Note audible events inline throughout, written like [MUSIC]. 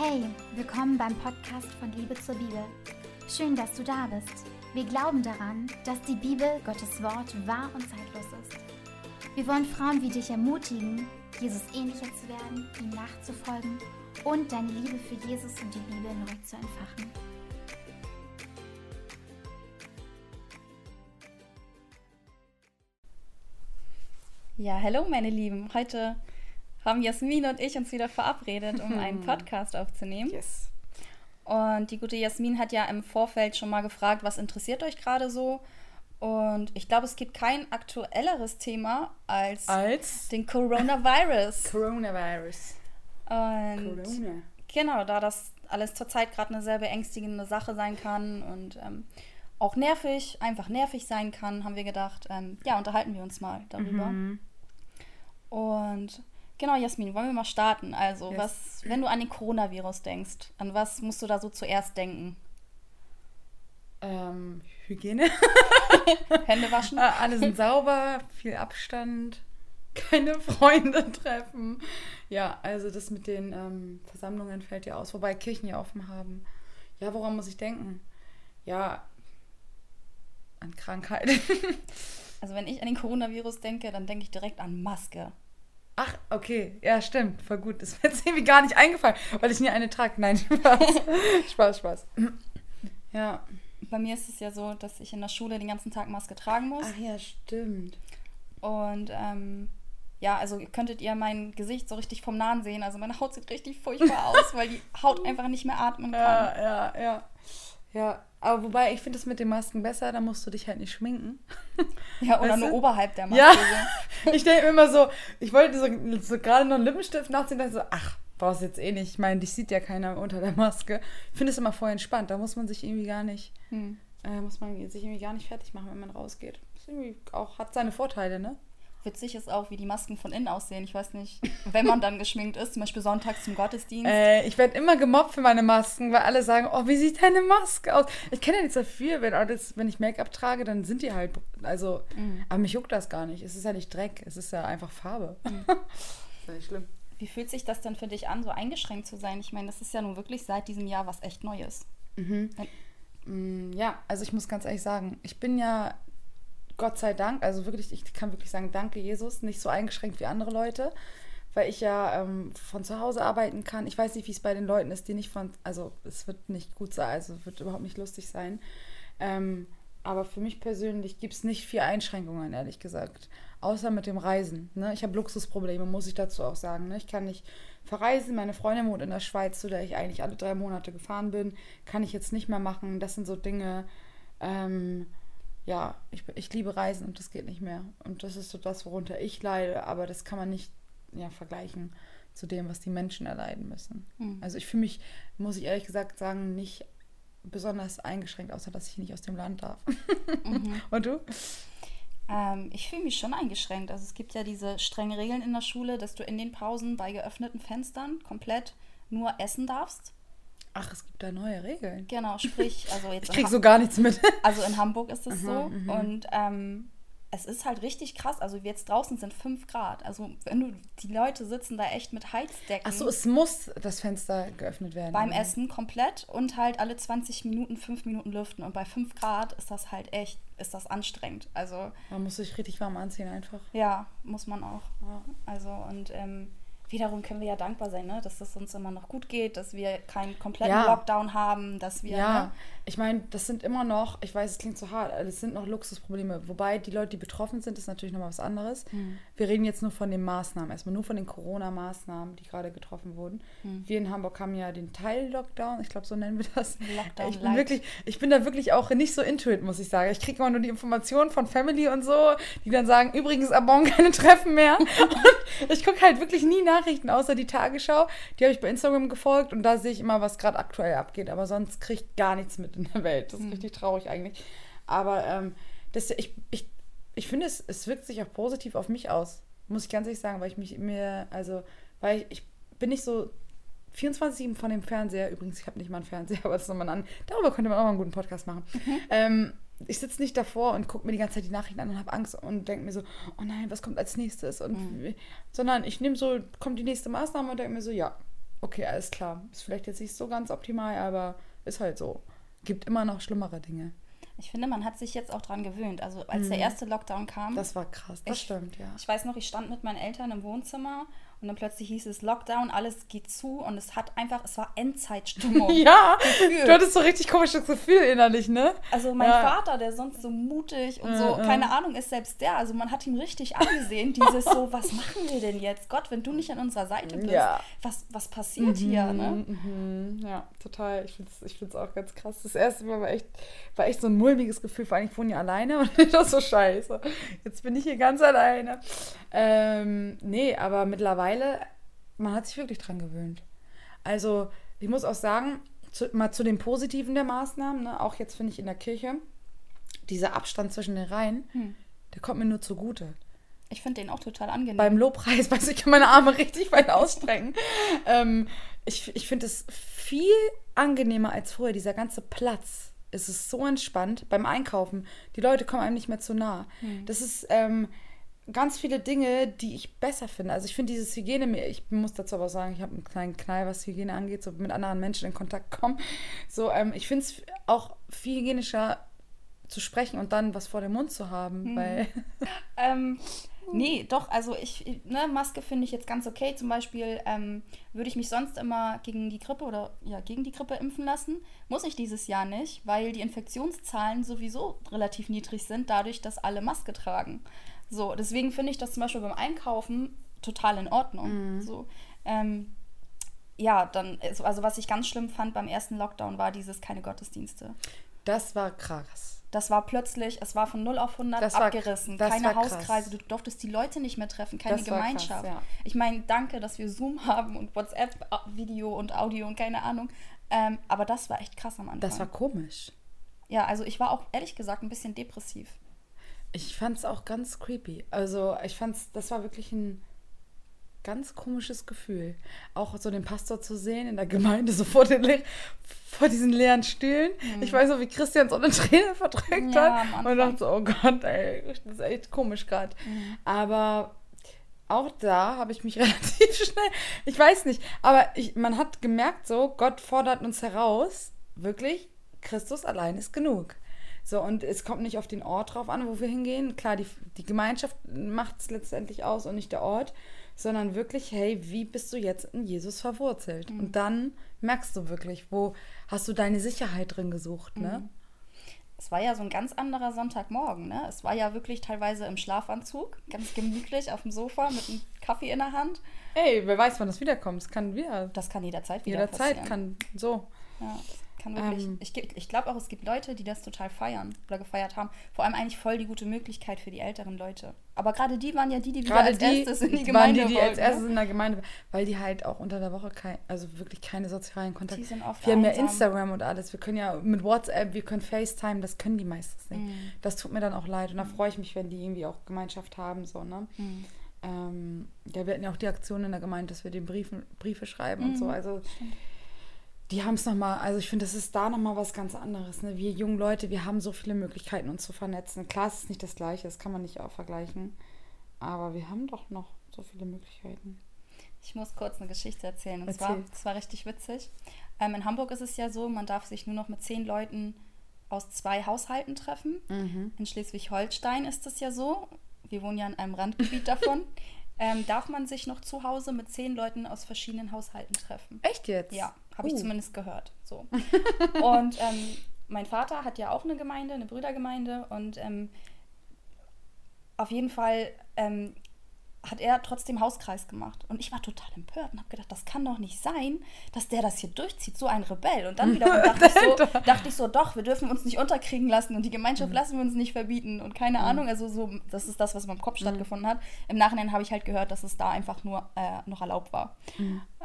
Hey, willkommen beim Podcast von Liebe zur Bibel. Schön, dass du da bist. Wir glauben daran, dass die Bibel, Gottes Wort, wahr und zeitlos ist. Wir wollen Frauen wie dich ermutigen, Jesus ähnlicher zu werden, ihm nachzufolgen und deine Liebe für Jesus und die Bibel neu zu entfachen. Ja, hallo meine Lieben. Heute haben Jasmin und ich uns wieder verabredet, um einen Podcast aufzunehmen. Yes. Und die gute Jasmin hat ja im Vorfeld schon mal gefragt, was interessiert euch gerade so? Und ich glaube, es gibt kein aktuelleres Thema als, Als den Coronavirus. [LAUGHS] Coronavirus. Und Corona. genau, da das alles zurzeit gerade eine sehr beängstigende Sache sein kann und ähm, auch nervig, einfach nervig sein kann, haben wir gedacht, ähm, ja, unterhalten wir uns mal darüber. Mhm. Und genau, Jasmin, wollen wir mal starten? Also, Yes. was, wenn du an den Coronavirus denkst, an was musst du da so zuerst denken? Ähm, Hygiene. [LAUGHS] Hände waschen? Äh, Alle sind sauber, viel Abstand, keine Freunde treffen. Ja, also das mit den ähm, Versammlungen fällt ja aus, wobei Kirchen ja offen haben. Ja, woran muss ich denken? Ja, an Krankheit. [LAUGHS] Also, wenn ich an den Coronavirus denke, dann denke ich direkt an Maske. Ach, okay. Ja, stimmt. Voll gut. Das [LAUGHS] ist mir jetzt irgendwie gar nicht eingefallen, weil ich nie eine trage. Nein, [LAUGHS] Spaß. Spaß, Spaß. Ja. Bei mir ist es ja so, dass ich in der Schule den ganzen Tag Maske tragen muss. Ach ja, stimmt. Und ähm, ja, also könntet ihr mein Gesicht so richtig vom Nahen sehen. Also meine Haut sieht richtig furchtbar aus, weil die Haut [LAUGHS] einfach nicht mehr atmen kann. Ja, ja, ja. Ja, aber wobei, ich finde es mit den Masken besser, da musst du dich halt nicht schminken. [LAUGHS] Ja, oder Weißt nur du? oberhalb der Maske. Ja. so. [LAUGHS] Ich denke mir immer so, ich wollte so, so gerade noch einen Lippenstift nachziehen, dachte so, ach, brauchst jetzt eh nicht. Ich meine, dich sieht ja keiner unter der Maske. Ich finde es immer voll entspannt, da muss man sich irgendwie gar nicht, Hm. äh, muss man sich irgendwie gar nicht fertig machen, wenn man rausgeht. Ist irgendwie auch, hat seine Vorteile, ne? Witzig ist auch, wie die Masken von innen aussehen. Ich weiß nicht, wenn man dann geschminkt ist, zum Beispiel sonntags zum Gottesdienst. Äh, ich werde immer gemobbt für meine Masken, weil alle sagen, oh, wie sieht deine Maske aus? Ich kenne ja nicht so viel, wenn, wenn ich Make-up trage, dann sind die halt, also, Mhm. aber mich juckt das gar nicht. Es ist ja nicht Dreck, es ist ja einfach Farbe. Mhm. [LAUGHS] ist ja nicht schlimm. Wie fühlt sich das denn für dich an, so eingeschränkt zu sein? Ich meine, das ist ja nun wirklich seit diesem Jahr was echt Neues. Mm, Ja, also ich muss ganz ehrlich sagen, ich bin ja Gott sei Dank, also wirklich, ich kann wirklich sagen, danke Jesus, nicht so eingeschränkt wie andere Leute, weil ich ja ähm, von zu Hause arbeiten kann. Ich weiß nicht, wie es bei den Leuten ist, die nicht von, also es wird nicht gut sein, also es wird überhaupt nicht lustig sein. Ähm, aber für mich persönlich gibt es nicht viel Einschränkungen, ehrlich gesagt. Außer mit dem Reisen. Ne? Ich habe Luxusprobleme, muss ich dazu auch sagen. Ne? Ich kann nicht verreisen. Meine Freundin wohnt in der Schweiz, zu der ich eigentlich alle drei Monate gefahren bin. Kann ich jetzt nicht mehr machen. Das sind so Dinge, ähm, ja, ich, ich liebe Reisen und das geht nicht mehr. Und das ist so das, worunter ich leide. Aber das kann man nicht ja, vergleichen zu dem, was die Menschen erleiden müssen. Hm. Also ich fühle mich, muss ich ehrlich gesagt sagen, nicht besonders eingeschränkt, außer dass ich nicht aus dem Land darf. Mhm. [LAUGHS] Und du? Ähm, ich fühle mich schon eingeschränkt. Also es gibt ja diese strengen Regeln in der Schule, dass du in den Pausen bei geöffneten Fenstern komplett nur essen darfst. Da neue Regeln. Genau, sprich, also jetzt Ich krieg so gar nichts mit. [LAUGHS] Also in Hamburg ist es so. mhm. Und ähm, es ist halt richtig krass. Also jetzt draußen sind 5 Grad. Also wenn du, die Leute sitzen da echt mit Heizdecken Ach so, es muss das Fenster geöffnet werden. beim oder? Essen komplett und halt alle 20 Minuten 5 Minuten lüften. Und bei 5 Grad ist das halt echt, ist das anstrengend. Also Man muss sich richtig warm anziehen einfach. ja, muss man auch. Ja. Also und ähm, wiederum können wir ja dankbar sein, ne? dass es uns immer noch gut geht, dass wir keinen kompletten Ja. Lockdown haben, dass wir Ja, ne? ich meine, das sind immer noch, ich weiß, es klingt so hart, aber das sind noch Luxusprobleme. Wobei die Leute, die betroffen sind, ist natürlich nochmal was anderes. Hm. Wir reden jetzt nur von den Maßnahmen, erstmal nur von den Corona-Maßnahmen, die gerade getroffen wurden. Hm. Wir in Hamburg haben ja den Teil-Lockdown, ich glaube, so nennen wir das. Lockdown ich bin light. wirklich, ich bin da wirklich auch nicht so into it, muss ich sagen. Ich kriege immer nur die Informationen von Family und so, die dann sagen, übrigens ab morgen keine Treffen mehr. [LAUGHS] Und ich gucke halt wirklich nie Nachrichten, außer die Tagesschau. Die habe ich bei Instagram gefolgt und da sehe ich immer, was gerade aktuell abgeht. Aber sonst kriege ich gar nichts mit in der Welt. Das ist richtig traurig eigentlich. Aber ähm, das, ich, ich, ich finde, es, es wirkt sich auch positiv auf mich aus. Muss ich ganz ehrlich sagen, weil ich mich mir, also, weil ich, ich bin nicht so 24 von dem Fernseher, übrigens, ich habe nicht mal einen Fernseher, aber das ist nochmal an. Darüber könnte man auch mal einen guten Podcast machen. Ähm, ich sitze nicht davor und gucke mir die ganze Zeit die Nachrichten an und habe Angst und denke mir so, oh nein, was kommt als nächstes? Und Mhm. sondern ich nehme so, kommt die nächste Maßnahme und denke mir so, ja, okay, alles klar. Ist vielleicht jetzt nicht so ganz optimal, aber ist halt so. Gibt immer noch schlimmere Dinge. Ich finde, man hat sich jetzt auch dran gewöhnt. Also als der erste Lockdown kam, Mhm. Das war krass, das Ich- stimmt, ja. ich weiß noch, ich stand mit meinen Eltern im Wohnzimmer und dann plötzlich hieß es Lockdown, alles geht zu und es hat einfach, es war [LAUGHS] Endzeitstimmung. Ja, Gefühl. du hattest so richtig komisches Gefühl innerlich, ne? Also mein Ja. Vater, der sonst so mutig und so, Äh, äh. keine Ahnung, ist selbst der. Also man hat ihn richtig angesehen, dieses so, [LAUGHS] was machen wir denn jetzt? Gott, wenn du nicht an unserer Seite bist, Ja. was, was passiert hier? Ne? Mhm, ja, total. Ich finde es ich find's auch ganz krass. Das erste Mal war echt, war echt so ein mulmiges Gefühl. Vor allem, ich wohne ja alleine und [LAUGHS] ich dachte so scheiße. Jetzt bin ich hier ganz alleine. Ähm, nee, aber mittlerweile, man hat sich wirklich dran gewöhnt. Also, ich muss auch sagen, zu, mal zu den Positiven der Maßnahmen, ne, auch jetzt finde ich in der Kirche, dieser Abstand zwischen den Reihen, Hm. der kommt mir nur zugute. Ich finde den auch total angenehm. Beim Lobpreis, [LAUGHS] weiß ich, kann meine Arme richtig weit ausstrecken. [LAUGHS] ähm, ich ich finde es viel angenehmer als früher. Dieser ganze Platz. Es ist so entspannt. Beim Einkaufen, die Leute kommen einem nicht mehr zu nah. Das ist ähm, ganz viele Dinge, die ich besser finde. Also ich finde dieses Hygiene, ich muss dazu aber sagen, ich habe einen kleinen Knall, was Hygiene angeht, so mit anderen Menschen in Kontakt kommen. So, ähm, ich finde es auch viel hygienischer zu sprechen und dann was vor dem Mund zu haben, weil [LAUGHS] Ähm, nee, doch, also ich, ich- ne, Maske finde ich jetzt ganz okay. Zum Beispiel ähm, würde ich mich sonst immer gegen die Grippe oder ja, gegen die Grippe impfen lassen. Muss ich dieses Jahr nicht, weil die Infektionszahlen sowieso relativ niedrig sind, dadurch, dass alle Maske tragen. So, deswegen finde ich das zum Beispiel beim Einkaufen total in Ordnung. So, ähm, ja, dann, also also was ich ganz schlimm fand beim ersten Lockdown war dieses keine Gottesdienste. das war krass. Das war plötzlich, es war von 0 auf 100 Das war- abgerissen. das keine war krass. Hauskreise, du durftest die Leute nicht mehr treffen, keine Das war krass, Gemeinschaft. ja. Ich meine, danke, dass wir Zoom haben und WhatsApp-Video und Audio und keine Ahnung. Ähm, aber das war echt krass am Anfang. Das war komisch. ja, also ich war auch ehrlich gesagt ein bisschen depressiv. Ich fand es auch ganz creepy. Also ich fand's, das war wirklich ein ganz komisches Gefühl. Auch so den Pastor zu sehen in der Gemeinde, so vor, den, vor diesen leeren Stühlen. Ich weiß noch, wie Christian so eine Träne verdrückt Mhm. Ja, hat. Und dachte so, oh Gott, ey, das ist echt komisch gerade. Mhm. Aber auch da habe ich mich [LAUGHS] relativ schnell, ich weiß nicht, aber ich, man hat gemerkt so, Gott fordert uns heraus, wirklich, Christus allein ist genug. So, und es kommt nicht auf den Ort drauf an, wo wir hingehen. Klar, die, die Gemeinschaft macht es letztendlich aus und nicht der Ort, sondern wirklich, hey, wie bist du jetzt in Jesus verwurzelt? Und dann merkst du wirklich, wo hast du deine Sicherheit drin gesucht, ne? Es war ja so ein ganz anderer Sonntagmorgen, ne? Es war ja wirklich teilweise im Schlafanzug, ganz gemütlich auf dem Sofa mit einem Kaffee in der Hand. Ey, wer weiß, wann das wiederkommt. Es kann wieder. Das kann jederzeit wieder Jederzeit passieren. kann so. Ja, kann wirklich. Ähm. ich ich glaube auch, es gibt Leute, die das total feiern oder gefeiert haben. Vor allem eigentlich voll die gute Möglichkeit für die älteren Leute. Aber gerade die waren ja die, die wieder als die erstes in die waren Gemeinde die, die wollten, als erstes ne? in der Gemeinde, weil die halt auch unter der Woche kein, also wirklich keine sozialen Kontakte. Die sind oft wir haben ja. Instagram und alles. Wir können ja mit WhatsApp, wir können FaceTime, das können die meistens nicht. Mhm. Das tut mir dann auch leid und da freue ich mich, wenn die irgendwie auch Gemeinschaft haben, so, ne? Mhm. Ähm, ja, wir hatten ja auch die Aktion in der Gemeinde, dass wir den Briefen, Briefe schreiben und so. Mhm. Also die haben es nochmal, also ich finde, das ist da nochmal was ganz anderes. Ne? Wir jungen Leute, wir haben so viele Möglichkeiten, uns zu vernetzen. Klar, es ist nicht das Gleiche, das kann man nicht auch vergleichen. Aber wir haben doch noch so viele Möglichkeiten. Ich muss kurz eine Geschichte erzählen. Und Erzähl. zwar, das war richtig witzig. Ähm, in Hamburg ist es ja so, man darf sich nur noch mit zehn Leuten aus zwei Haushalten treffen. Mhm. In Schleswig-Holstein ist es ja so, wir wohnen ja in einem Randgebiet davon, [LAUGHS] ähm, darf man sich noch zu Hause mit zehn Leuten aus verschiedenen Haushalten treffen. Echt jetzt? Ja, habe ich Uh. zumindest gehört. So. [LAUGHS] und ähm, mein Vater hat ja auch eine Gemeinde, eine Brüdergemeinde und ähm, auf jeden Fall ähm, hat er trotzdem Hauskreis gemacht. Und ich war total empört und habe gedacht, das kann doch nicht sein, dass der das hier durchzieht, so ein Rebell. Und dann wiederum [LAUGHS] dachte, ich so, dachte ich so, doch, wir dürfen uns nicht unterkriegen lassen und die Gemeinschaft lassen wir uns nicht verbieten und keine Ahnung. Also so, das ist das, was in meinem Kopf stattgefunden hat. Im Nachhinein habe ich halt gehört, dass es da einfach nur äh, noch erlaubt war.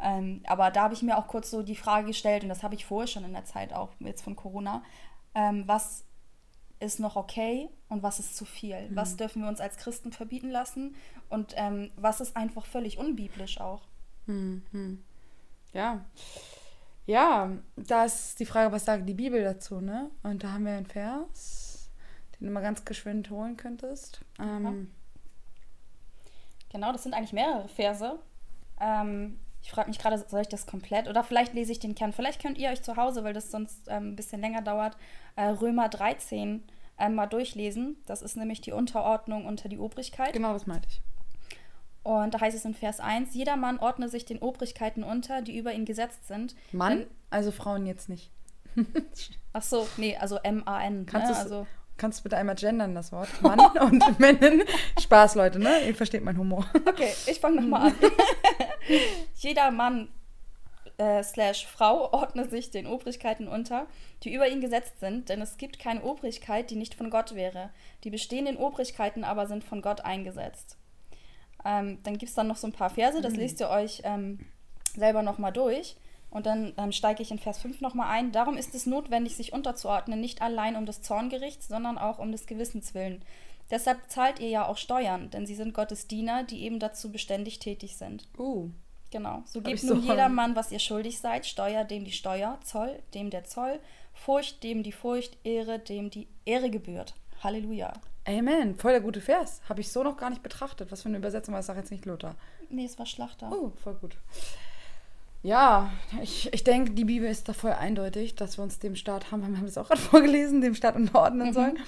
Ähm, aber da habe ich mir auch kurz so die Frage gestellt, und das habe ich vorher schon in der Zeit auch jetzt von Corona, ähm, was ist noch okay und was ist zu viel? Was dürfen wir uns als Christen verbieten lassen und ähm, was ist einfach völlig unbiblisch auch? Ja. Ja, da ist die Frage, was sagt die Bibel dazu, ne? Und da haben wir einen Vers, den du mal ganz geschwind holen könntest. Ähm, Genau, das sind eigentlich mehrere Verse. Ähm, Ich frage mich gerade, soll ich das komplett oder vielleicht lese ich den Kern. Vielleicht könnt ihr euch zu Hause, weil das sonst ähm, ein bisschen länger dauert, äh, Römer 13 ähm, mal durchlesen. Das ist nämlich die Unterordnung unter die Obrigkeit. Genau, das meinte ich. Und da heißt es in Vers 1, jeder Mann ordne sich den Obrigkeiten unter, die über ihn gesetzt sind. Mann, Denn, also Frauen jetzt nicht. [LAUGHS] ach so, nee, also M-A-N. Kannst ne? also, Kannst du bitte einmal gendern, das Wort? Mann und [LAUGHS] Männin. Spaß, Leute, ne? Ihr versteht meinen Humor. okay, ich fange nochmal an. [LAUGHS] jeder Mann äh, slash Frau ordne sich den Obrigkeiten unter, die über ihn gesetzt sind, denn es gibt keine Obrigkeit, die nicht von Gott wäre. Die bestehenden Obrigkeiten aber sind von Gott eingesetzt. Ähm, dann gibt es dann noch so ein paar Verse, das lest ihr euch ähm, selber nochmal durch. Und dann ähm, steige ich in Vers 5 nochmal ein. Darum ist es notwendig, sich unterzuordnen, nicht allein um des Zorngerichts, sondern auch um des Gewissens willen. Deshalb zahlt ihr ja auch Steuern, denn sie sind Gottes Diener, die eben dazu beständig tätig sind. Uh. Genau. So gebt nun so- jeder Mann, was ihr schuldig seid, Steuer dem die Steuer, Zoll dem der Zoll, Furcht dem die Furcht, Ehre dem die Ehre gebührt. Halleluja. Amen. Voll der gute Vers. Habe ich so noch gar nicht betrachtet. Was für eine Übersetzung war das? Sag jetzt nicht Luther. Nee, es war Schlachter. Oh, voll gut. Ja, ich, ich denke, die Bibel ist da voll eindeutig, dass wir uns dem Staat haben, wir haben es auch gerade [LAUGHS] vorgelesen, dem Staat unterordnen sollen.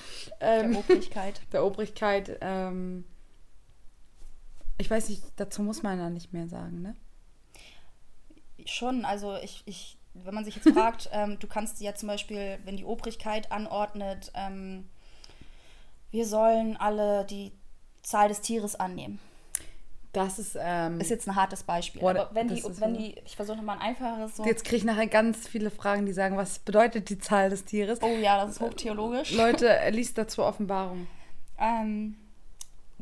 Der Ähm, Obrigkeit. [LAUGHS] der Obrigkeit. Ähm, ich weiß nicht, dazu muss man ja nicht mehr sagen, ne? Schon, also ich, ich, wenn man sich jetzt fragt, [LAUGHS] ähm, du kannst ja zum Beispiel, wenn die Obrigkeit anordnet, ähm, wir sollen alle die Zahl des Tieres annehmen. Das ist, ähm, Ist jetzt ein hartes Beispiel. Boah, aber wenn die, wenn die, ich versuche nochmal ein einfaches so. Jetzt kriege ich nachher ganz viele Fragen, die sagen, was bedeutet die Zahl des Tieres? Oh ja, das ist hochtheologisch. Leute, er liest dazu Offenbarung. Ähm,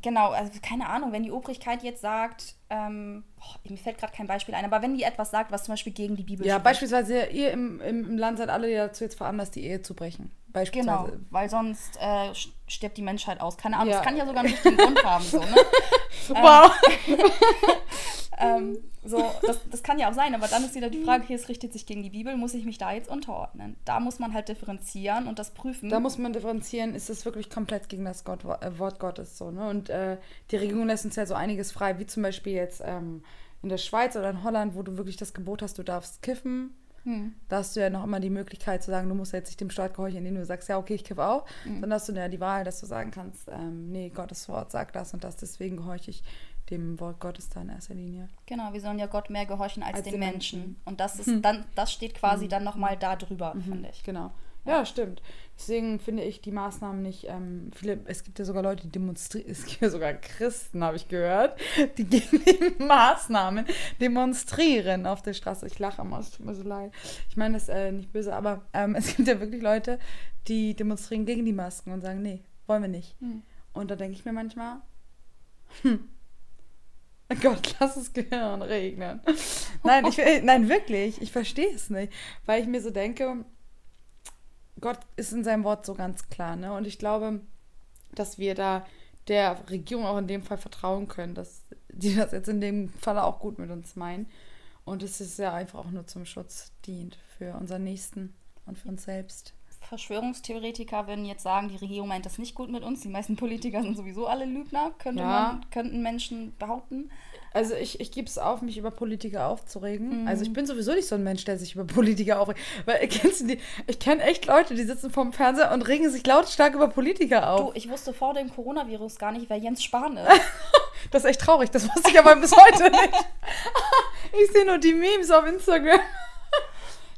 genau, also keine Ahnung, wenn die Obrigkeit jetzt sagt, ähm, boah, mir fällt gerade kein Beispiel ein, aber wenn die etwas sagt, was zum Beispiel gegen die Bibel Ja, spricht. beispielsweise, ihr im, im, Land seid alle dazu jetzt veranlasst, die Ehe zu brechen. Genau, Beispielsweise. weil sonst äh, stirbt die Menschheit aus. Keine Ahnung, Ja. das kann ja sogar einen richtigen Grund haben. So, ne? [LAUGHS] Wow. [LAUGHS] ähm, so, das, das kann ja auch sein, aber dann ist wieder die Frage, hier, es richtet sich gegen die Bibel, muss ich mich da jetzt unterordnen? Da muss man halt differenzieren und das prüfen. Da muss man differenzieren, ist das wirklich komplett gegen das Gott, äh, Wort Gottes so, ne? Und äh, die Regierung lässt uns ja so einiges frei, wie zum Beispiel jetzt ähm, in der Schweiz oder in Holland, wo du wirklich das Gebot hast, du darfst kiffen. Hm. Da hast du ja noch immer die Möglichkeit zu sagen, du musst jetzt nicht dem Staat gehorchen, indem du sagst, ja, okay, ich kiffe auch. Mhm. Dann hast du ja die Wahl, dass du sagen kannst, ähm, nee, Gottes Wort sagt das und das, deswegen gehorche ich dem Wort Gottes da in erster Linie. Genau, wir sollen ja Gott mehr gehorchen als, Als den den Menschen. Menschen. Und das ist dann, das steht quasi dann nochmal da drüber, finde ich. Genau. Ja, stimmt. Deswegen finde ich die Maßnahmen nicht, ähm, viele, es gibt ja sogar Leute, die demonstrieren, es gibt ja sogar Christen, habe ich gehört, die [LAUGHS] gegen die Maßnahmen demonstrieren auf der Straße. Ich lache immer, es tut mir so leid. Ich meine das äh, nicht böse, aber ähm, [LAUGHS] es gibt ja wirklich Leute, die demonstrieren gegen die Masken und sagen, nee, wollen wir nicht. Hm. Und da denke ich mir manchmal, hm, oh Gott, [LAUGHS] lass das Gehirn regnen. Nein, ich, äh, nein, wirklich, ich verstehe es nicht, weil ich mir so denke, Gott ist in seinem Wort so ganz klar, ne? Und ich glaube, dass wir da der Regierung auch in dem Fall vertrauen können, dass die das jetzt in dem Fall auch gut mit uns meinen. Und es ist ja einfach auch nur zum Schutz dient für unseren Nächsten und für uns selbst. Verschwörungstheoretiker würden jetzt sagen, die Regierung meint das nicht gut mit uns. Die meisten Politiker sind sowieso alle Lügner, könnte Ja. man, könnten Menschen behaupten. Also ich, ich gebe es auf, mich über Politiker aufzuregen. Mhm. Also ich bin sowieso nicht so ein Mensch, der sich über Politiker aufregt. Weil [LAUGHS] kennst du die? Ich kenne echt Leute, die sitzen vorm Fernseher und regen sich lautstark über Politiker auf. Du, ich wusste vor dem Coronavirus gar nicht, wer Jens Spahn ist. [LAUGHS] Das ist echt traurig. Das wusste ich aber bis heute nicht. [LAUGHS] Ich sehe nur die Memes auf Instagram.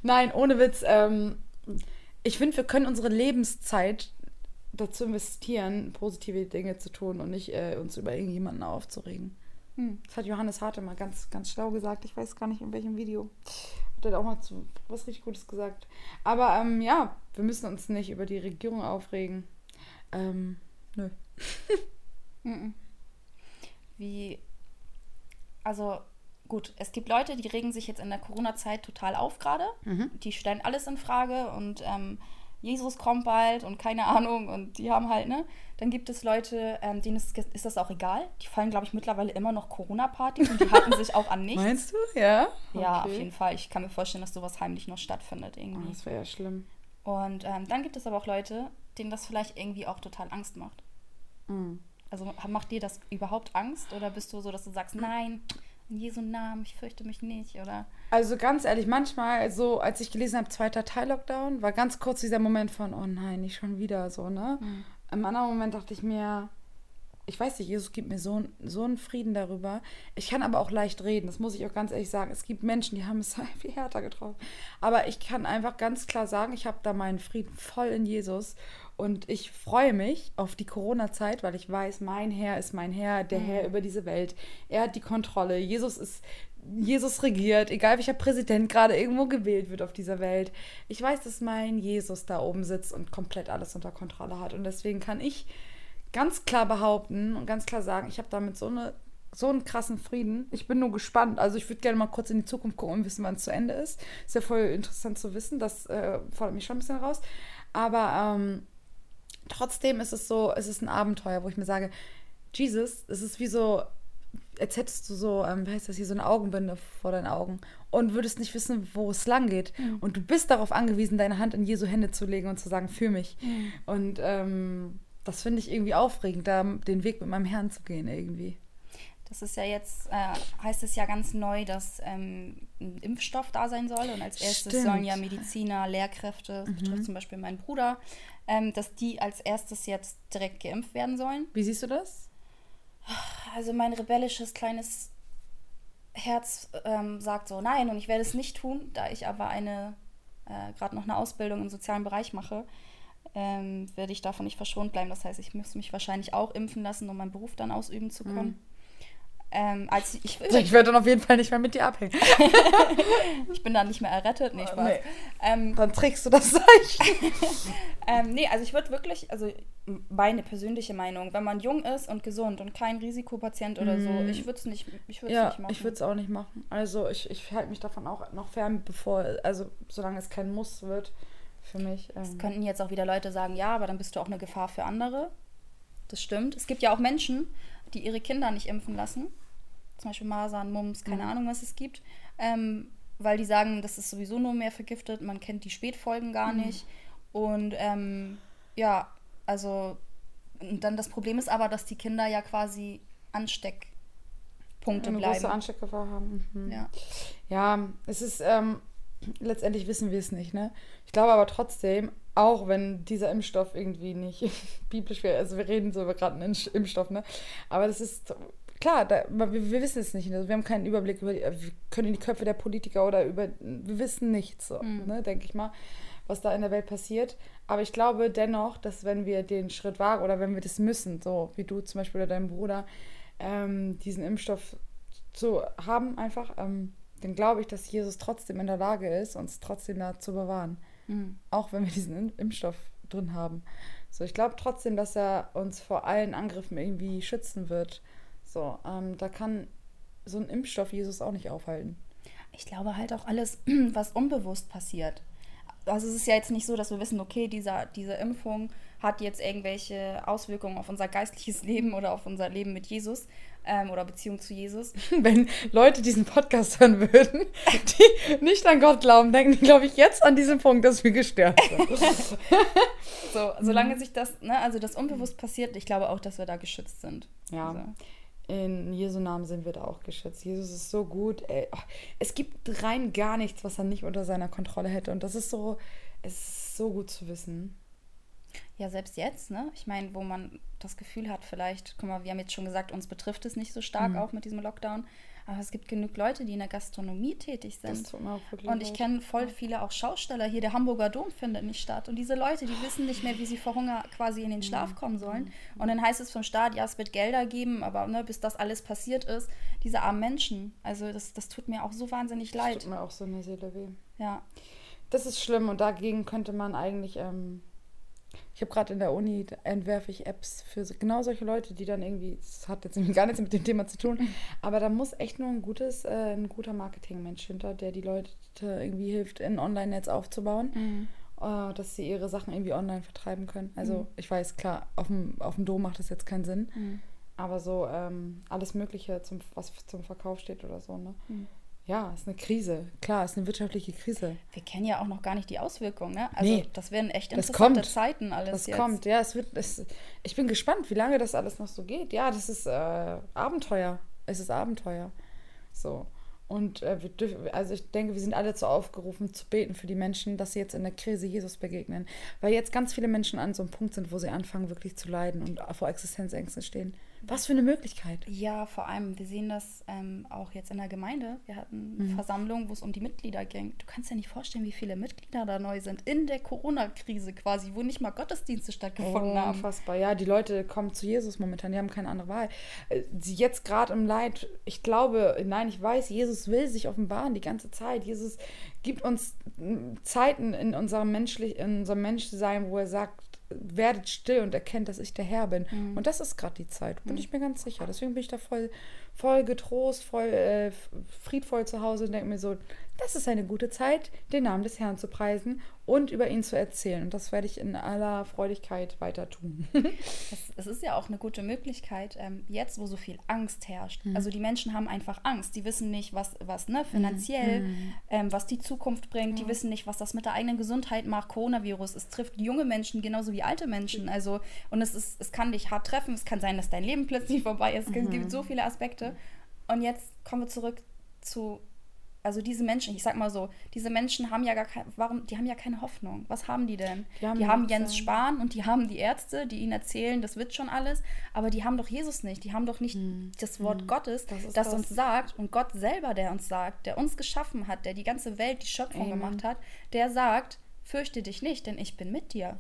Nein, ohne Witz. Ähm, ich finde, wir können unsere Lebenszeit dazu investieren, positive Dinge zu tun und nicht äh, uns über irgendjemanden aufzuregen. Hm. Das hat Johannes Harte mal ganz, ganz schlau gesagt. Ich weiß gar nicht, in welchem Video. Hat er auch mal zu, was richtig Gutes gesagt. Aber ähm, ja, wir müssen uns nicht über die Regierung aufregen. Ähm, nö. [LAUGHS] Wie, also gut, es gibt Leute, die regen sich jetzt in der Corona-Zeit total auf gerade. Mhm. Die stellen alles in Frage und ähm, Jesus kommt bald und keine Ahnung und die haben halt, ne? Dann gibt es Leute, ähm, denen ist, ist das auch egal. Die fallen, glaube ich, mittlerweile immer noch Corona-Partys und die halten sich auch an nichts. Meinst du? Ja? Ja, auf Okay. jeden Fall. Ich kann mir vorstellen, dass sowas heimlich noch stattfindet Oh, irgendwie. das wäre ja schlimm. Und ähm, dann gibt es aber auch Leute, denen das vielleicht irgendwie auch total Angst macht. Mhm. Also macht dir das überhaupt Angst oder bist du so, dass du sagst, nein, in Jesu Namen, ich fürchte mich nicht, oder? Also ganz ehrlich, manchmal, so als ich gelesen habe, zweiter Teil Lockdown, war ganz kurz dieser Moment von, oh nein, nicht schon wieder so, ne? Mhm. Im anderen Moment dachte ich mir, ich weiß nicht, Jesus gibt mir so, so einen Frieden darüber. Ich kann aber auch leicht reden, das muss ich auch ganz ehrlich sagen. Es gibt Menschen, die haben es [LAUGHS] viel härter getroffen. Aber ich kann einfach ganz klar sagen, ich habe da meinen Frieden voll in Jesus. Und ich freue mich auf die Corona-Zeit, weil ich weiß, mein Herr ist mein Herr, der mhm. Herr über diese Welt. Er hat die Kontrolle. Jesus ist, Jesus regiert, egal welcher Präsident gerade irgendwo gewählt wird auf dieser Welt. Ich weiß, dass mein Jesus da oben sitzt und komplett alles unter Kontrolle hat. Und deswegen kann ich ganz klar behaupten und ganz klar sagen, ich habe damit so eine so einen krassen Frieden. Ich bin nur gespannt. Also ich würde gerne mal kurz in die Zukunft gucken und wissen, wann es zu Ende ist. Ist ja voll interessant zu wissen. Das äh, fordert mich schon ein bisschen raus. Aber ähm, trotzdem ist es so, es ist ein Abenteuer, wo ich mir sage, Jesus, es ist wie so, als hättest du so, ähm, wie heißt das hier, so eine Augenbinde vor deinen Augen und würdest nicht wissen, wo es lang geht. Mhm. Und du bist darauf angewiesen, deine Hand in Jesu Hände zu legen und zu sagen, für mich. Mhm. Und ähm, das finde ich irgendwie aufregend, da den Weg mit meinem Herrn zu gehen irgendwie. Das ist ja jetzt, äh, heißt es ja ganz neu, dass ähm, ein Impfstoff da sein soll. Und als erstes Stimmt. sollen ja Mediziner, Lehrkräfte, das mhm. betrifft zum Beispiel meinen Bruder, ähm, dass die als erstes jetzt direkt geimpft werden sollen. Wie siehst du das? Also mein rebellisches kleines Herz ähm, sagt so, nein, und ich werde es nicht tun, da ich aber eine, äh, gerade noch eine Ausbildung im sozialen Bereich mache ähm, werde ich davon nicht verschont bleiben. Das heißt, ich muss mich wahrscheinlich auch impfen lassen, um meinen Beruf dann ausüben zu können. Mhm. Ähm, als ich, ich werde dann auf jeden Fall nicht mehr mit dir abhängen. [LAUGHS] ich bin dann nicht mehr errettet. Nee, Spaß. Nee. Ähm, dann trägst du das Zeichen. [LAUGHS] ähm, nee, also ich würde wirklich, also meine persönliche Meinung, wenn man jung ist und gesund und kein Risikopatient oder so, mhm. ich würde es nicht, ich ja, nicht machen. Ich würde es auch nicht machen. Also ich, ich halte mich davon auch noch fern, bevor, also solange es kein Muss wird für mich. Ähm. Es könnten jetzt auch wieder Leute sagen, ja, aber dann bist du auch eine Gefahr für andere. Das stimmt. Es gibt ja auch Menschen, die ihre Kinder nicht impfen lassen. Zum Beispiel Masern, Mumps, keine mhm. Ahnung, was es gibt. Ähm, weil die sagen, das ist sowieso nur mehr vergiftet, man kennt die Spätfolgen gar mhm. nicht. Und ähm, ja, also dann das Problem ist aber, dass die Kinder ja quasi Ansteckpunkte Eine bleiben. Große Ansteckgefahr haben. Mhm. Ja. ja, es ist ähm, letztendlich wissen wir es nicht, ne? Ich glaube aber trotzdem, auch wenn dieser Impfstoff irgendwie nicht [LAUGHS] biblisch wäre, also wir reden so über gerade einen Impfstoff, ne? Aber das ist klar, da, wir, wir, wissen es nicht. Also wir haben keinen Überblick über die, wir können in die Köpfe der Politiker oder über, wir wissen nichts, so, mhm. ne, denke ich mal, was da in der Welt passiert. Aber ich glaube dennoch, dass wenn wir den Schritt wagen oder wenn wir das müssen, so wie du zum Beispiel oder dein Bruder, ähm, diesen Impfstoff zu haben, einfach, ähm, dann glaube ich, dass Jesus trotzdem in der Lage ist, uns trotzdem da zu bewahren. Mhm. Auch wenn wir diesen Impfstoff drin haben. So, ich glaube trotzdem, dass er uns vor allen Angriffen irgendwie schützen wird. So, ähm, da kann so ein Impfstoff Jesus auch nicht aufhalten. Ich glaube halt auch alles, [CLEARS THROAT] was unbewusst passiert. Also es ist ja jetzt nicht so, dass wir wissen, okay, dieser, diese Impfung hat jetzt irgendwelche Auswirkungen auf unser geistliches [LAUGHS] Leben oder auf unser Leben mit Jesus ähm, oder Beziehung zu Jesus. [LAUGHS] Wenn Leute diesen Podcast hören würden, die nicht an Gott glauben, denken die, glaube ich, jetzt an diesem Punkt, dass wir gestört sind. [LAUGHS] so, solange sich das, ne, also das unbewusst passiert, ich glaube auch, dass wir da geschützt sind. Ja. Also. In Jesu Namen sind wir da auch geschützt. Jesus ist so gut. Ey. Es gibt rein gar nichts, was er nicht unter seiner Kontrolle hätte. Und das ist so, es ist so gut zu wissen. Ja, selbst jetzt, ne? Ich meine, wo man das Gefühl hat, vielleicht, guck mal, wir haben jetzt schon gesagt, uns betrifft es nicht so stark mhm. auch mit diesem Lockdown. Aber es gibt genug Leute, die in der Gastronomie tätig sind. Das tut auch und ich kenne voll viele auch Schausteller hier. Der Hamburger Dom findet nicht statt. Und diese Leute, die wissen nicht mehr, wie sie vor Hunger quasi in den Schlaf kommen sollen. Und dann heißt es vom Staat, ja, es wird Gelder geben, aber ne, bis das alles passiert ist, diese armen Menschen. Also das, das tut mir auch so wahnsinnig leid. Das tut mir auch so eine Seele weh. Ja. Das ist schlimm und dagegen könnte man eigentlich ähm, ich habe gerade in der Uni, entwerfe ich Apps für genau solche Leute, die dann irgendwie, das hat jetzt [LAUGHS] gar nichts mit dem Thema zu tun, aber da muss echt nur ein gutes, äh, ein guter Marketingmensch hinter, der die Leute irgendwie hilft, ein Online-Netz aufzubauen, mhm. äh, dass sie ihre Sachen irgendwie online vertreiben können. Also mhm. ich weiß, klar, auf dem, auf dem Dom macht das jetzt keinen Sinn, mhm. aber so ähm, alles Mögliche, zum, was zum Verkauf steht oder so, ne? Ja, ist eine Krise. Klar, ist eine wirtschaftliche Krise. Wir kennen ja auch noch gar nicht die Auswirkungen. Ne? Also nee, das werden echt interessante das Zeiten alles Das jetzt. kommt, ja. Es wird, es, ich bin gespannt, wie lange das alles noch so geht. Ja, das ist äh, Abenteuer. Es ist Abenteuer. So. Und äh, wir dürfen, also ich denke, wir sind alle dazu aufgerufen, zu beten für die Menschen, dass sie jetzt in der Krise Jesus begegnen. Weil jetzt ganz viele Menschen an so einem Punkt sind, wo sie anfangen, wirklich zu leiden und vor Existenzängsten stehen. Was für eine Möglichkeit. Ja, vor allem, wir sehen das ähm, auch jetzt in der Gemeinde. Wir hatten eine Mhm. Versammlung, wo es um die Mitglieder ging. Du kannst dir nicht vorstellen, wie viele Mitglieder da neu sind. In der Corona-Krise quasi, wo nicht mal Gottesdienste stattgefunden haben. Unfassbar. Ja, die Leute kommen zu Jesus momentan, die haben keine andere Wahl. Äh, Sie jetzt gerade im Leid, ich glaube, nein, ich weiß, Jesus will sich offenbaren die ganze Zeit. Jesus gibt uns Zeiten in unserem, menschlich, in unserem Menschsein, wo er sagt, werdet still und erkennt, dass ich der Herr bin. Mhm. Und das ist gerade die Zeit, bin ich mir ganz sicher. Deswegen bin ich da voll, voll getrost, voll äh, friedvoll zu Hause und denke mir so, das ist eine gute Zeit, den Namen des Herrn zu preisen und über ihn zu erzählen. Und das werde ich in aller Freudigkeit weiter tun. [LAUGHS] Es, ist ja auch eine gute Möglichkeit, ähm, jetzt, wo so viel Angst herrscht. Mhm. Also die Menschen haben einfach Angst. Die wissen nicht, was, was ne, finanziell, Mhm. ähm, was die Zukunft bringt. Die wissen nicht, was das mit der eigenen Gesundheit macht. Coronavirus, es trifft junge Menschen genauso wie alte Menschen. Also, und es, ist, es kann dich hart treffen. Es kann sein, dass dein Leben plötzlich [LAUGHS] vorbei ist. Es Mhm. gibt so viele Aspekte. Und jetzt kommen wir zurück zu also diese Menschen, ich sag mal so, diese Menschen haben ja gar kein, warum, die haben ja keine Hoffnung. Was haben die denn? Die haben die haben Jens. Spahn und die haben die Ärzte, die ihnen erzählen, das wird schon alles, aber die haben doch Jesus nicht. Die haben doch nicht das Wort Gottes, Hm. Das das, ist das. uns sagt und Gott selber, der uns sagt, der uns geschaffen hat, der die ganze Welt, die Schöpfung Amen. gemacht hat, der sagt, fürchte dich nicht, denn ich bin mit dir.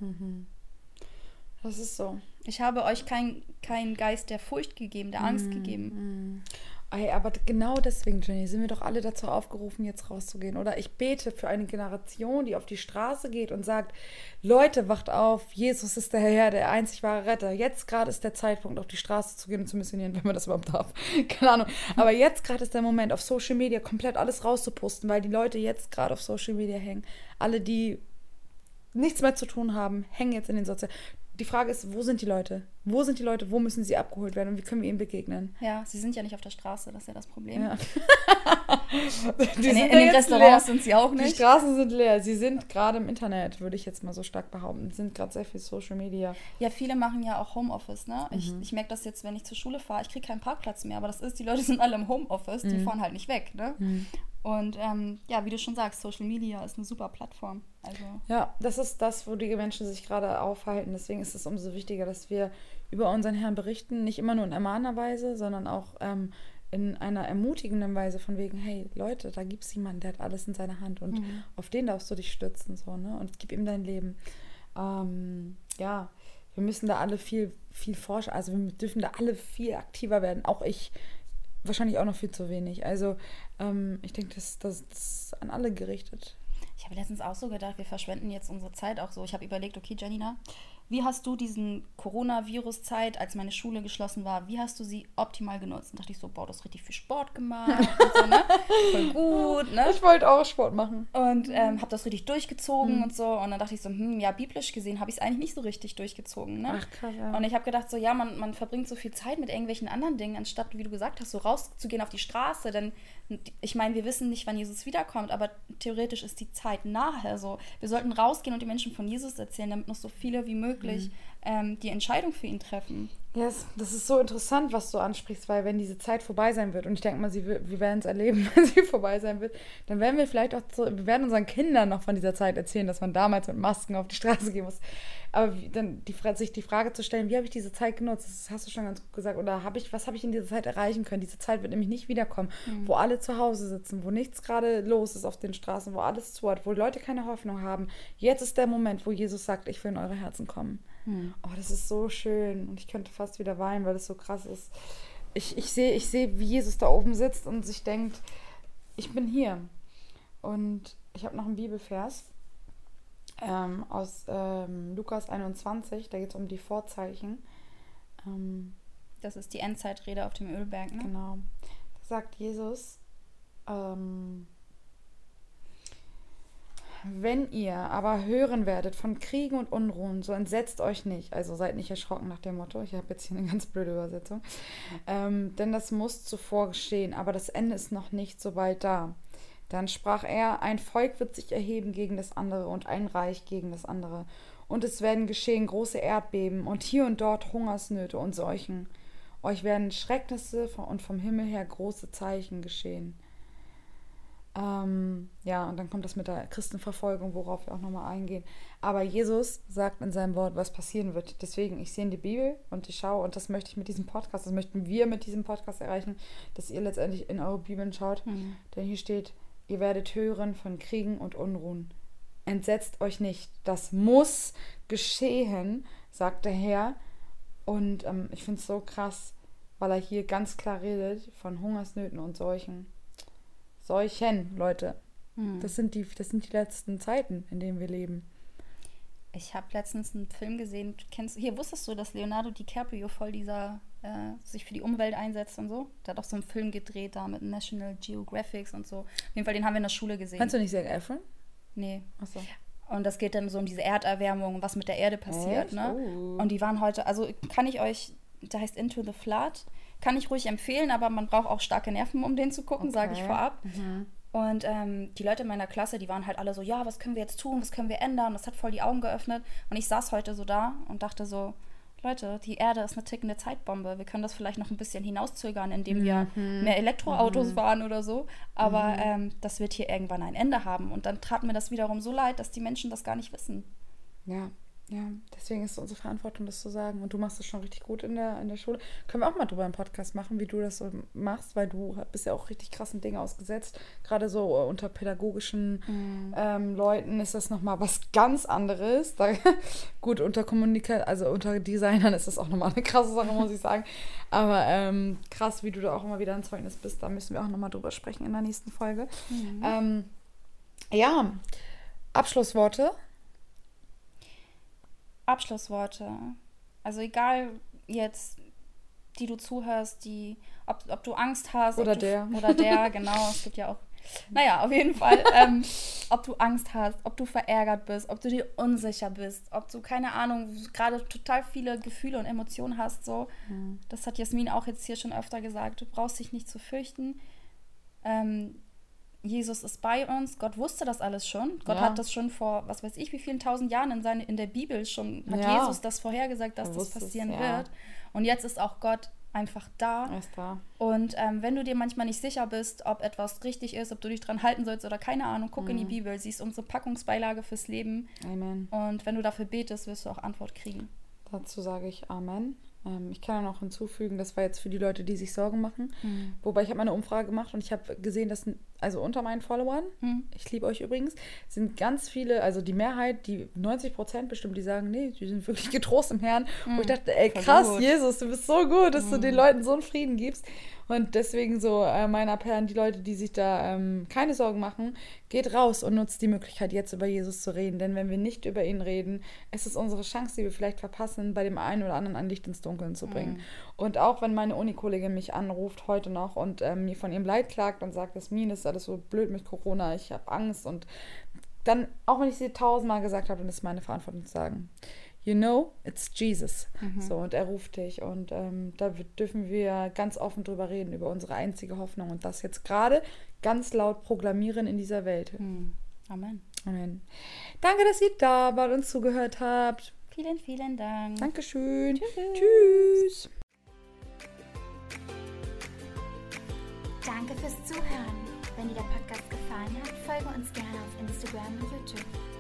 Das ist so. Ich habe euch keinen kein Geist der Furcht gegeben, der Angst gegeben. Ey, aber genau deswegen, Jenny, sind wir doch alle dazu aufgerufen, jetzt rauszugehen. Oder ich bete für eine Generation, die auf die Straße geht und sagt, Leute, wacht auf, Jesus ist der Herr, der einzig wahre Retter. Jetzt gerade ist der Zeitpunkt, auf die Straße zu gehen und zu missionieren, [LAUGHS] wenn man das überhaupt darf. [LAUGHS] Keine Ahnung. Aber jetzt gerade ist der Moment, auf Social Media komplett alles rauszuposten, weil die Leute jetzt gerade auf Social Media hängen. Alle, die nichts mehr zu tun haben, hängen jetzt in den Sozialen. Die Frage ist, wo sind die Leute? Wo sind die Leute? Wo müssen sie abgeholt werden? Und wie können wir ihnen begegnen? Ja, sie sind ja nicht auf der Straße, das ist ja das Problem. Ja. in, [LAUGHS] Die in den Restaurants leer. sind sie auch Die nicht. Straßen sind leer. Sie sind gerade im Internet, würde ich jetzt mal so stark behaupten. Sie sind gerade sehr viel Social Media. Ja, viele machen ja auch Homeoffice, ne? Ich, Mhm. ich merke das jetzt, wenn ich zur Schule fahre, ich kriege keinen Parkplatz mehr, aber das ist, die Leute [LAUGHS] sind alle im Homeoffice, Mhm. die fahren halt nicht weg, ne? Und ähm, ja, wie du schon sagst, Social Media ist eine super Plattform. Also Ja, das ist das, wo die Menschen sich gerade aufhalten. Deswegen ist es umso wichtiger, dass wir über unseren Herrn berichten. Nicht immer nur in ermahnender Weise, sondern auch ähm, in einer ermutigenden Weise von wegen, hey Leute, da gibt es jemanden, der hat alles in seiner Hand und auf den darfst du dich stützen. So, ne? Und gib ihm dein Leben. Ähm, ja, wir müssen da alle viel, viel forschen. Also wir dürfen da alle viel aktiver werden. Auch ich wahrscheinlich auch noch viel zu wenig. Also ähm, ich denke, das, das, das ist an alle gerichtet. ich habe letztens auch so gedacht, wir verschwenden jetzt unsere Zeit auch so. Ich habe überlegt, okay, Janina, wie hast du diesen Coronavirus-Zeit, als meine Schule geschlossen war, wie hast du sie optimal genutzt? Und dachte ich so, boah, du hast richtig viel Sport gemacht so, ne? [LAUGHS] Voll gut, ne? Ich wollte auch Sport machen. Und ähm, habe das richtig durchgezogen und so. Und dann dachte ich so, hm, ja, biblisch gesehen habe ich es eigentlich nicht so richtig durchgezogen. Ne? Ach, krass, ja. Und ich habe gedacht, so, ja, man, man verbringt so viel Zeit mit irgendwelchen anderen Dingen, anstatt, wie du gesagt hast, so rauszugehen auf die Straße. Denn ich meine, wir wissen nicht, wann Jesus wiederkommt, aber theoretisch ist die Zeit nahe. So, wir sollten rausgehen und die Menschen von Jesus erzählen, damit noch so viele wie möglich möglich. Mhm ähm, die Entscheidung für ihn treffen. Yes, das ist so interessant, was du ansprichst, weil wenn diese Zeit vorbei sein wird, und ich denke mal, sie, wir werden es erleben, [LAUGHS] wenn sie vorbei sein wird, dann werden wir vielleicht auch, so, wir werden unseren Kindern noch von dieser Zeit erzählen, dass man damals mit Masken auf die Straße gehen muss. Aber wie, dann die, sich die Frage zu stellen, wie habe ich diese Zeit genutzt, das hast du schon ganz gut gesagt, oder habe ich, was habe ich in dieser Zeit erreichen können? Diese Zeit wird nämlich nicht wiederkommen, wo alle zu Hause sitzen, wo nichts gerade los ist auf den Straßen, wo alles zu hat, wo Leute keine Hoffnung haben. Jetzt ist der Moment, wo Jesus sagt, ich will in eure Herzen kommen. Oh, das ist so schön. Und ich könnte fast wieder weinen, weil das so krass ist. Ich, ich sehe, ich sehe, wie Jesus da oben sitzt und sich denkt, ich bin hier. Und ich habe noch einen Bibelvers ähm, aus ähm, Lukas 21, da geht es um die Vorzeichen. Ähm, Das ist die Endzeitrede auf dem Ölberg, ne? Genau. Da sagt Jesus, ähm, wenn ihr aber hören werdet von Kriegen und Unruhen, so entsetzt euch nicht. Also seid nicht erschrocken nach dem Motto. Ich habe jetzt hier eine ganz blöde Übersetzung. Ähm, denn das muss zuvor geschehen, aber das Ende ist noch nicht so bald da. Dann sprach er, ein Volk wird sich erheben gegen das andere und ein Reich gegen das andere. Und es werden geschehen große Erdbeben und hier und dort Hungersnöte und Seuchen. Euch werden Schrecknisse und vom Himmel her große Zeichen geschehen. Ähm, ja, und dann kommt das mit der Christenverfolgung, worauf wir auch nochmal eingehen. Aber Jesus sagt in seinem Wort, was passieren wird. Deswegen, ich sehe in die Bibel und ich schaue, und das möchte ich mit diesem Podcast, das möchten wir mit diesem Podcast erreichen, dass ihr letztendlich in eure Bibeln schaut. Mhm. Denn hier steht, ihr werdet hören von Kriegen und Unruhen. Entsetzt euch nicht. Das muss geschehen, sagt der Herr. Und ähm, ich finde es so krass, weil er hier ganz klar redet von Hungersnöten und Seuchen. Seuchen, Leute. Hm. Das, sind die, das sind die letzten Zeiten, in denen wir leben. Ich habe letztens einen Film gesehen. Kennst, hier wusstest du, dass Leonardo DiCaprio voll dieser äh, sich für die Umwelt einsetzt und so? Der hat auch so einen Film gedreht da mit National Geographic und so. Auf jeden Fall, den haben wir in der Schule gesehen. Kannst du nicht Zac Efron? Nee. Achso. Und das geht dann so um diese Erderwärmung, was mit der Erde passiert. Ne? Oh. Und die waren heute, also kann ich euch, der heißt Into the Flood. Kann ich ruhig empfehlen, aber man braucht auch starke Nerven, um den zu gucken, okay. sage ich vorab. Mhm. Und ähm, die Leute in meiner Klasse, die waren halt alle so, ja, was können wir jetzt tun, was können wir ändern? Das hat voll die Augen geöffnet. Und ich saß heute so da und dachte so, Leute, die Erde ist eine tickende Zeitbombe. Wir können das vielleicht noch ein bisschen hinauszögern, indem wir mhm. mehr Elektroautos mhm. fahren oder so. Aber mhm. ähm, das wird hier irgendwann ein Ende haben. Und dann tat mir das wiederum so leid, dass die Menschen das gar nicht wissen. Ja, ja, deswegen ist es unsere Verantwortung, das zu sagen. Und du machst das schon richtig gut in der, in der Schule. Können wir auch mal drüber im Podcast machen, wie du das so machst, weil du bist ja auch richtig krassen Dinge ausgesetzt. Gerade so äh, unter pädagogischen mhm. ähm, Leuten ist das nochmal was ganz anderes. Da, [LAUGHS] gut, unter Kommunikation, also unter Designern ist das auch nochmal eine krasse Sache, muss ich sagen. Aber ähm, krass, wie du da auch immer wieder ein Zeugnis bist, da müssen wir auch nochmal drüber sprechen in der nächsten Folge. Mhm. Ähm, ja, Abschlussworte. Abschlussworte. Also egal jetzt, die du zuhörst, die, ob, ob du Angst hast. Oder du, der. Oder der, [LAUGHS] genau. Es gibt ja auch. Naja, auf jeden Fall. ähm, ob du Angst hast, ob du verärgert bist, ob du dir unsicher bist, ob du, keine Ahnung, gerade total viele Gefühle und Emotionen hast. So. Mhm. Das hat Jasmin auch jetzt hier schon öfter gesagt. Du brauchst dich nicht zu fürchten. Ähm, Jesus ist bei uns. Gott wusste das alles schon. Gott ja. hat das schon vor, was weiß ich, wie vielen tausend Jahren in, seine, in der Bibel schon, hat ja. Jesus das vorhergesagt, dass das passieren es, ja. wird. Und jetzt ist auch Gott einfach da. Ist da. Und ähm, wenn du dir manchmal nicht sicher bist, ob etwas richtig ist, ob du dich dran halten sollst oder keine Ahnung, guck mhm. in die mhm. Bibel, siehst unsere Packungsbeilage fürs Leben. Amen. Und wenn du dafür betest, wirst du auch Antwort kriegen. Dazu sage ich Amen. Ähm, ich kann ja noch hinzufügen, das war jetzt für die Leute, die sich Sorgen machen. Mhm. Wobei ich habe mal eine Umfrage gemacht und ich habe gesehen, dass also unter meinen Followern, mhm. ich liebe euch übrigens, sind ganz viele, also die Mehrheit, die 90 Prozent bestimmt, die sagen, nee, die sind wirklich [LAUGHS] getrost im Herrn. Mhm. Wo ich dachte, ey, krass, Jesus, du bist so gut, dass du den mhm. Leuten so einen Frieden gibst. Und deswegen so äh, mein Appell an die Leute, die sich da ähm, keine Sorgen machen, geht raus und nutzt die Möglichkeit, jetzt über Jesus zu reden. Denn wenn wir nicht über ihn reden, ist es unsere Chance, die wir vielleicht verpassen, bei dem einen oder anderen ein Licht ins Dunkeln zu bringen. Mhm. Und auch wenn meine Unikollegin mich anruft heute noch und ähm, mir von ihrem Leid klagt und sagt, dass mir ist alles so blöd mit Corona, ich habe Angst und dann, auch wenn ich sie tausendmal gesagt habe, dann ist meine Verantwortung zu sagen you know, it's Jesus. Mhm. So, und er ruft dich. Und ähm, da dürfen wir ganz offen drüber reden, über unsere einzige Hoffnung und das jetzt gerade ganz laut proklamieren in dieser Welt. Mhm. Amen. Amen. Danke, dass ihr da wart und zugehört habt. Vielen, vielen Dank. Dankeschön. Tschüss. Tschüss. Danke fürs Zuhören. Wenn dir der Podcast gefallen hat, folge uns gerne auf Instagram und YouTube.